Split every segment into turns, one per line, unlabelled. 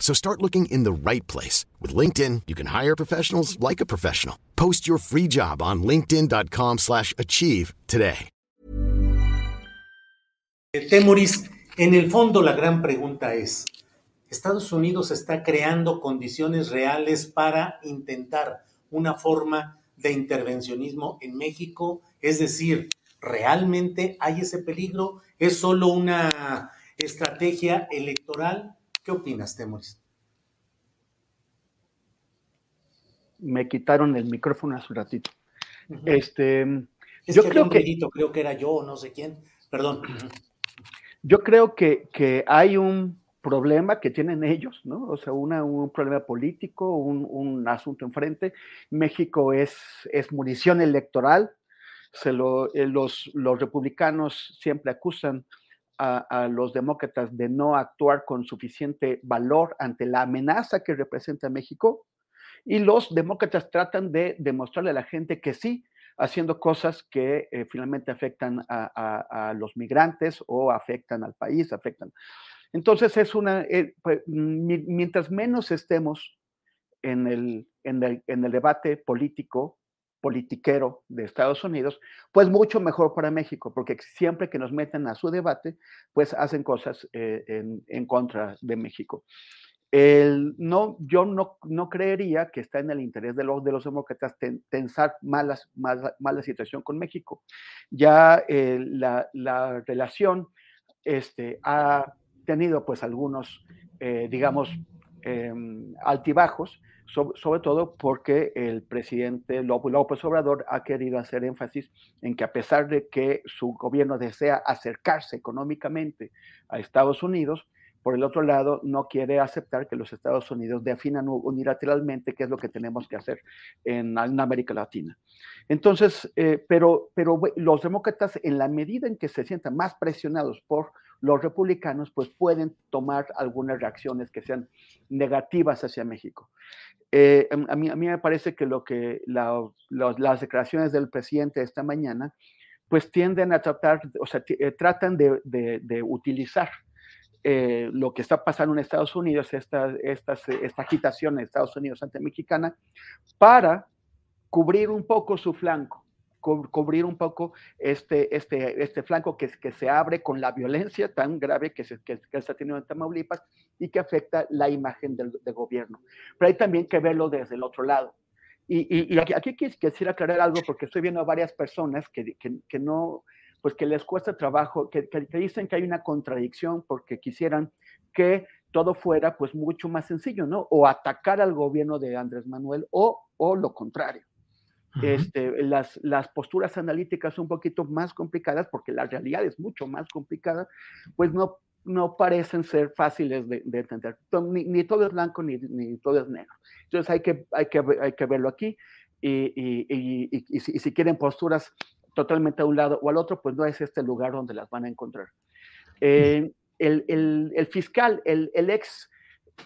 So start looking in the right place. With LinkedIn, you can hire professionals like a professional. Post your free job on linkedin.com slash achieve today.
Temoris, en el fondo la gran pregunta es, ¿Estados Unidos está creando condiciones reales para intentar una forma de intervencionismo en México? Es decir, ¿realmente hay ese peligro? ¿Es solo una estrategia electoral? ¿Qué opinas, Temoris?
Me quitaron el micrófono hace un ratito.
Uh -huh.
Este,
es
yo
que
creo que
grito, creo que era yo, no sé quién. Perdón.
yo creo que, que hay un problema que tienen ellos, ¿no? O sea, una, un problema político, un, un asunto enfrente. México es, es munición electoral. Se lo, eh, los, los republicanos siempre acusan a, los demócratas de no actuar con suficiente valor ante la amenaza que representa México. Y los demócratas tratan de demostrarle a la gente que sí, haciendo cosas que eh, finalmente afectan a, los migrantes o afectan al país, afectan. Entonces es una, eh, pues, mientras menos estemos en el, en, el, en el debate político, politiquero de Estados Unidos, pues mucho mejor para México, porque siempre que nos meten a su debate, pues hacen cosas eh, en, en, contra de México. El, no, yo no, no, creería que está en el interés de los, de los demócratas ten, tensar malas, mala, situación con México. Ya eh, la, la, relación este, ha tenido pues algunos, eh, digamos, eh, altibajos, sobre, todo porque el presidente López Obrador ha querido hacer énfasis en que a pesar de que su gobierno desea acercarse económicamente a Estados Unidos, por el otro lado, no quiere aceptar que los Estados Unidos definan unilateralmente qué es lo que tenemos que hacer en, en América Latina. Entonces, eh, pero, pero los demócratas, en la medida en que se sientan más presionados por los republicanos, pues pueden tomar algunas reacciones que sean negativas hacia México. Eh, a, mí, a, mí, me parece que, lo que las declaraciones del presidente esta mañana, pues tienden a tratar, o sea, eh, tratan de utilizar eh, lo que está pasando en Estados Unidos, esta, esta, esta agitación en Estados Unidos anti-mexicana, para cubrir un poco su flanco, cubrir un poco este, este, este flanco que, que se abre con la violencia tan grave que se, que, que está teniendo en Tamaulipas y que afecta la imagen del, del, gobierno. Pero hay también que verlo desde el otro lado. Y, y, y aquí, aquí, quisiera aclarar algo porque estoy viendo a varias personas que, que no, pues que les cuesta trabajo, que, que, que, dicen que hay una contradicción porque quisieran que todo fuera pues mucho más sencillo, ¿no? O atacar al gobierno de Andrés Manuel o, o lo contrario. Uh -huh. este, las, las posturas analíticas son un poquito más complicadas porque la realidad es mucho más complicada, pues no, no parecen ser fáciles de, de entender. Ni, ni, todo es blanco ni, ni, todo es negro. Entonces hay que, hay que, hay que verlo aquí y, y, y, y si, si quieren posturas totalmente a un lado o al otro, pues no es este lugar donde las van a encontrar. Eh, el, el, el, fiscal, el, el ex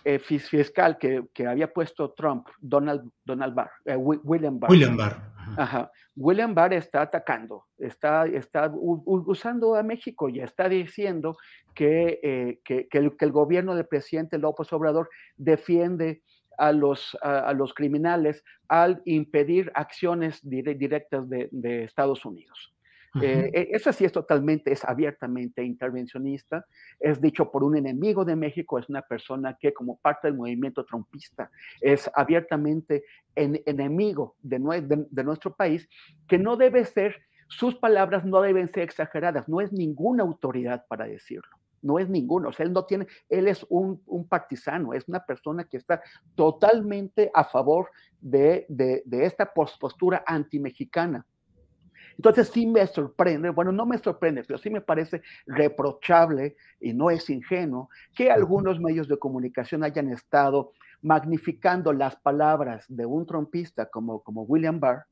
eh, fiscal que, que, había puesto Trump, Donald, Donald Barr, eh, William Barr.
William Barr.
Ajá. William Barr está atacando, está, está usando a México y está diciendo que, eh, que, que, el, que, el, gobierno del presidente López Obrador defiende a los, a, a los criminales al impedir acciones dire, directas de, de, Estados Unidos. Eh, esa sí es totalmente, es abiertamente intervencionista, es dicho por un enemigo de México, es una persona que como parte del movimiento trompista es abiertamente enemigo de, de nuestro país, que no debe ser, sus palabras no deben ser exageradas, no es ninguna autoridad para decirlo no es ninguno, o sea, él no tiene, él es un, un partisano, es una persona que está totalmente a favor de, de, de esta postura anti-mexicana. Entonces sí me sorprende, bueno, no me sorprende, pero sí me parece reprochable y no es ingenuo que algunos medios de comunicación hayan estado magnificando las palabras de un trompista como, como William Barr,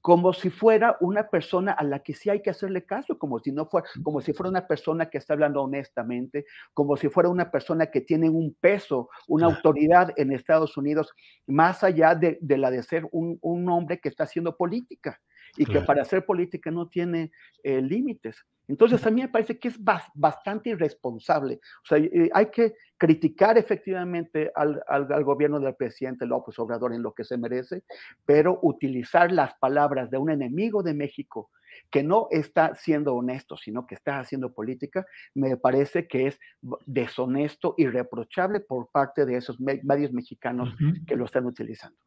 como si fuera una persona a la que sí hay que hacerle caso, como si no fuera, como si fuera una persona que está hablando honestamente, como si fuera una persona que tiene un peso, una autoridad en Estados Unidos, más allá de, la de ser un, un hombre que está haciendo política y que para hacer política no tiene eh, límites. Entonces a mí me parece que es bastante irresponsable. O sea, eh, hay que criticar efectivamente al, al, gobierno del presidente López Obrador en lo que se merece, pero utilizar las palabras de un enemigo de México que no está siendo honesto, sino que está haciendo política, me parece que es deshonesto y reprochable por parte de esos medios mexicanos que lo están utilizando.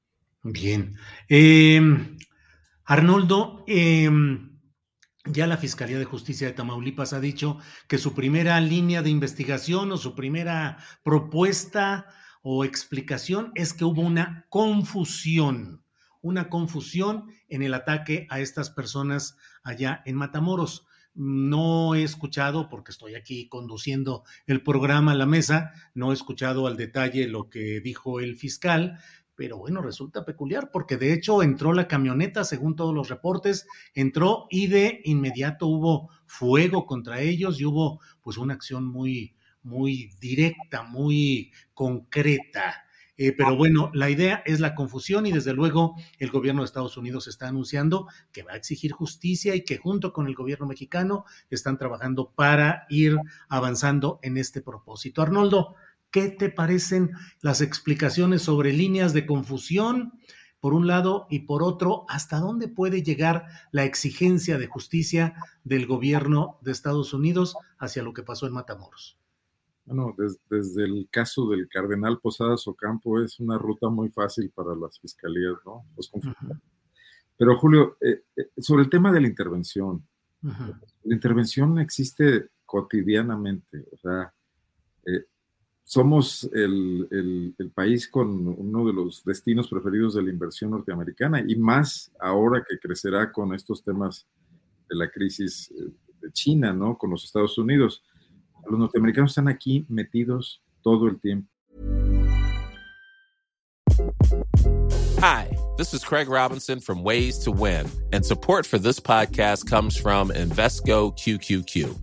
Bien. Eh, Arnoldo, em, ya la Fiscalía de Justicia de Tamaulipas ha dicho que su primera línea de investigación o su primera propuesta o explicación es que hubo una confusión, una confusión en el ataque a estas personas allá en Matamoros. No he escuchado, porque estoy aquí conduciendo el programa a la mesa, no he escuchado al detalle lo que dijo el fiscal, pero bueno, resulta peculiar porque de hecho entró la camioneta, según todos los reportes, entró y de inmediato hubo fuego contra ellos y hubo pues una acción muy, muy directa, muy concreta. Eh, pero bueno, la idea es la confusión y desde luego el gobierno de Estados Unidos está anunciando que va a exigir justicia y que junto con el gobierno mexicano están trabajando para ir avanzando en este propósito. Arnoldo, ¿Qué te parecen las explicaciones sobre líneas de confusión, por un lado, y por otro, hasta dónde puede llegar la exigencia de justicia del gobierno de Estados Unidos hacia lo que pasó en Matamoros?
Bueno, desde, el caso del cardenal Posadas Ocampo es una ruta muy fácil para las fiscalías, ¿no? Pero Julio, eh, eh, sobre el tema de la intervención, la intervención existe cotidianamente, o sea, eh, somos el, país con uno de los destinos preferidos de la inversión norteamericana y más ahora que crecerá con estos temas de la crisis eh, de China, ¿no? Con los Estados Unidos. Los norteamericanos están aquí metidos todo el tiempo.
Hi, this is Craig Robinson from Ways to Win, and support for this podcast comes from Invesco QQQ.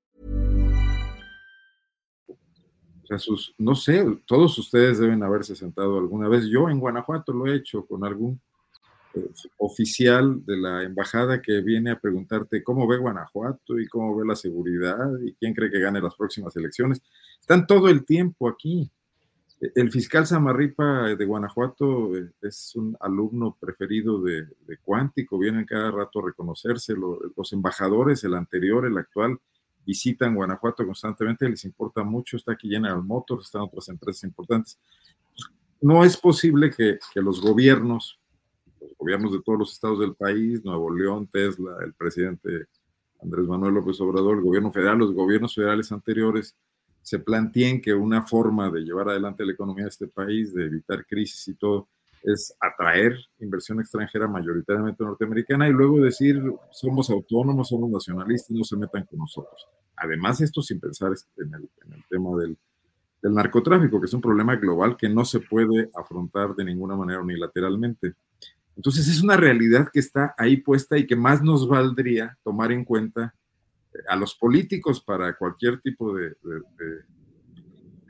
No sé, todos ustedes deben haberse sentado alguna vez. Yo en Guanajuato lo he hecho con algún eh, oficial de la embajada que viene a preguntarte cómo ve Guanajuato y cómo ve la seguridad y quién cree que gane las próximas elecciones. Están todo el tiempo aquí. E, el fiscal Samarripa de Guanajuato eh, es un alumno preferido de, de Cuántico, vienen cada rato a reconocerse. Los embajadores, el anterior, el actual, visitan Guanajuato constantemente, les importa mucho, está aquí General Motors, están otras empresas importantes. No es posible que, los gobiernos, los gobiernos de todos los estados del país, Nuevo León, Tesla, el presidente Andrés Manuel López Obrador, el gobierno federal, los gobiernos federales anteriores, se planteen que una forma de llevar adelante la economía de este país, de evitar crisis y todo, es atraer inversión extranjera mayoritariamente norteamericana y luego decir somos autónomos, somos nacionalistas, no se metan con nosotros. Además, esto sin pensar en el, tema del, del, narcotráfico, que es un problema global que no se puede afrontar de ninguna manera unilateralmente. Entonces es una realidad que está ahí puesta y que más nos valdría tomar en cuenta a los políticos para cualquier tipo de,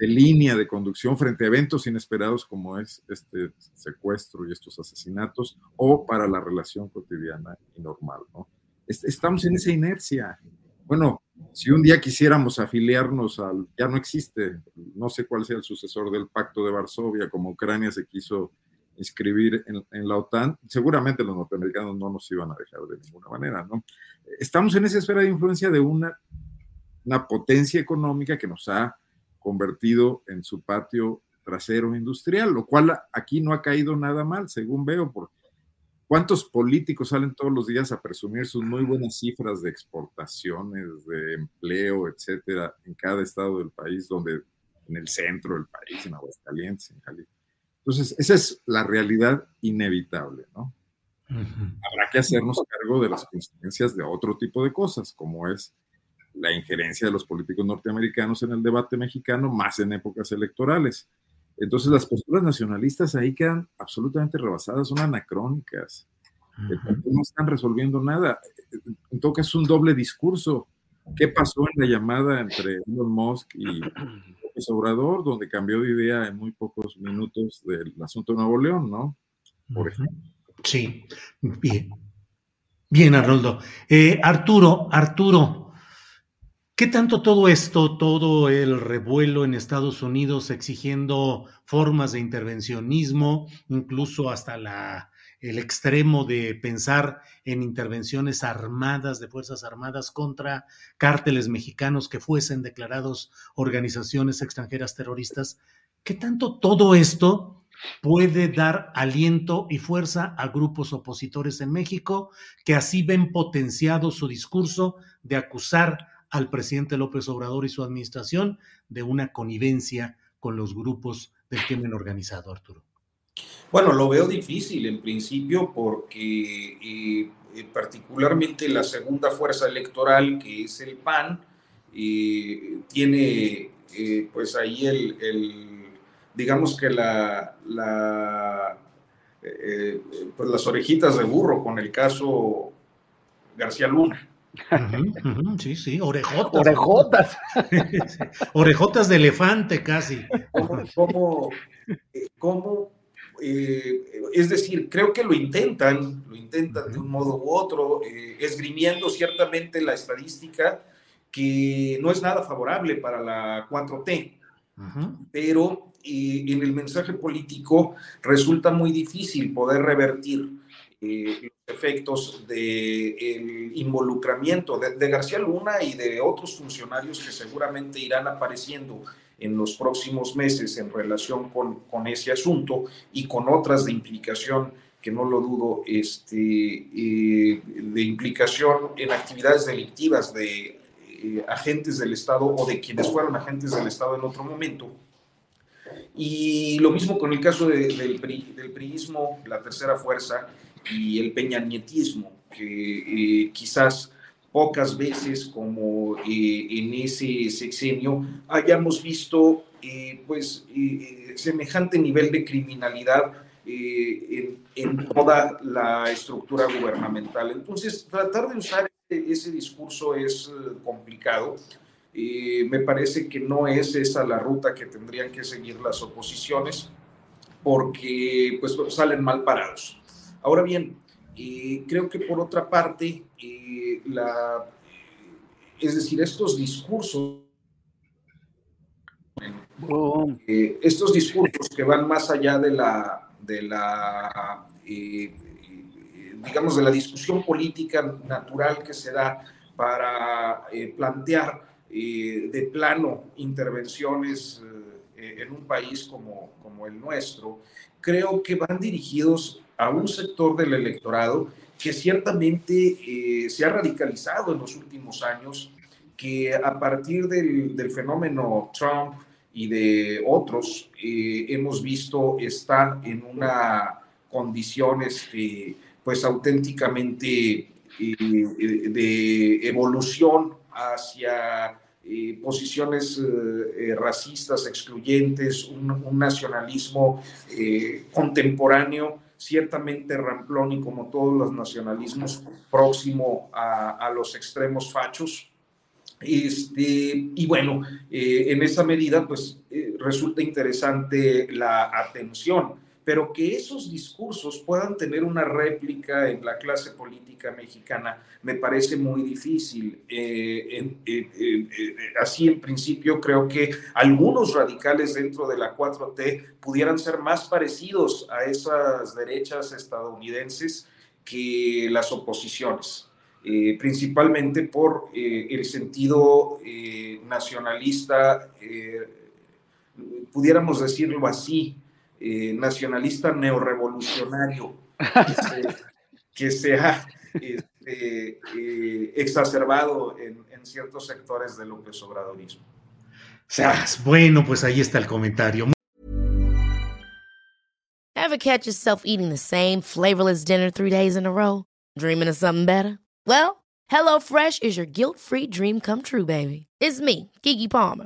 línea de conducción frente a eventos inesperados como es este secuestro y estos asesinatos o para la relación cotidiana y normal. ¿no? Estamos en esa inercia. Bueno, si un día quisiéramos afiliarnos al, ya no existe, no sé cuál sea el sucesor del Pacto de Varsovia, como Ucrania se quiso inscribir en, la OTAN, seguramente los norteamericanos no nos iban a dejar de ninguna manera, ¿no? Estamos en esa esfera de influencia de una, una potencia económica que nos ha convertido en su patio trasero industrial, lo cual aquí no ha caído nada mal, según veo, por cuántos políticos salen todos los días a presumir sus muy buenas cifras de exportaciones, de empleo, etcétera, en cada estado del país, donde en el centro del país, en Aguascalientes, en Jalisco entonces, esa es la realidad inevitable, ¿no? Habrá que hacernos cargo de las consecuencias de otro tipo de cosas, como es la injerencia de los políticos norteamericanos en el debate mexicano, más en épocas electorales. Entonces, las posturas nacionalistas ahí quedan absolutamente rebasadas, son anacrónicas. No están resolviendo nada. En todo caso, es un doble discurso. ¿Qué pasó en la llamada entre Elon Musk y Obrador, donde cambió de idea en muy pocos minutos del asunto de Nuevo León, ¿no?
Por ejemplo. Sí, bien. Bien, Arnoldo. Eh, Arturo, Arturo, ¿qué tanto todo esto, todo el revuelo en Estados Unidos exigiendo formas de intervencionismo, incluso hasta el extremo de pensar en intervenciones armadas de Fuerzas Armadas contra cárteles mexicanos que fuesen declarados organizaciones extranjeras terroristas, ¿qué tanto todo esto puede dar aliento y fuerza a grupos opositores en México que así ven potenciado su discurso de acusar al presidente López Obrador y su administración de una connivencia con los grupos del crimen organizado, Arturo?
Bueno, lo veo difícil en principio porque eh, eh, particularmente la segunda fuerza electoral, que es el PAN, eh, tiene pues ahí el, digamos que la, pues las orejitas de burro con el caso García Luna.
Sí, sí, orejotas. Orejotas. orejotas de elefante casi.
¿Cómo, cómo eh, es decir, creo que lo intentan, lo intentan de un modo u otro, eh, esgrimiendo ciertamente la estadística que no es nada favorable para la 4T, pero eh, en el mensaje político resulta muy difícil poder revertir efectos del involucramiento de García Luna y de otros funcionarios que seguramente irán apareciendo en los próximos meses en relación con, con ese asunto y con otras de implicación que no lo dudo, este, eh, de implicación en actividades delictivas de eh, agentes del Estado o de quienes fueron agentes del Estado en otro momento. Y lo mismo con el caso del, del priismo, la tercera fuerza y el peñanietismo, que eh, quizás pocas veces como eh, en ese sexenio hayamos visto eh, pues eh, semejante nivel de criminalidad en, toda la estructura gubernamental. Entonces, tratar de usar ese discurso es complicado. me parece que no es esa la ruta que tendrían que seguir las oposiciones porque pues salen mal parados. Ahora bien, creo que por otra parte, la, es decir, estos discursos, eh, estos discursos que van más allá de la, de la eh, digamos, de la discusión política natural que se da para eh, plantear de plano intervenciones en un país como, como el nuestro, creo que van dirigidos a un sector del electorado que ciertamente eh, se ha radicalizado en los últimos años, que a partir del, fenómeno Trump y de otros, eh, hemos visto está en una condición este, pues auténticamente eh, de evolución hacia posiciones racistas, excluyentes, un, nacionalismo contemporáneo ciertamente ramplón y como todos los nacionalismos próximo a, los extremos fachos. Este, y bueno, eh, en esa medida, pues eh, resulta interesante la atención pero que esos discursos puedan tener una réplica en la clase política mexicana me parece muy difícil. Eh, así en principio creo que algunos radicales dentro de la 4T pudieran ser más parecidos a esas derechas estadounidenses que las oposiciones. Eh, principalmente por eh, el sentido nacionalista, pudiéramos decirlo así, eh, nacionalista neorevolucionario que se, ha este, eh, exacerbado en, en, ciertos sectores del López Obradorismo.
Bueno, pues ahí está el comentario.
Ever catch yourself eating the same flavorless dinner three days in a row? Dreaming of something better? Well, HelloFresh is your guilt-free dream come true, baby. It's me, Kiki Palmer.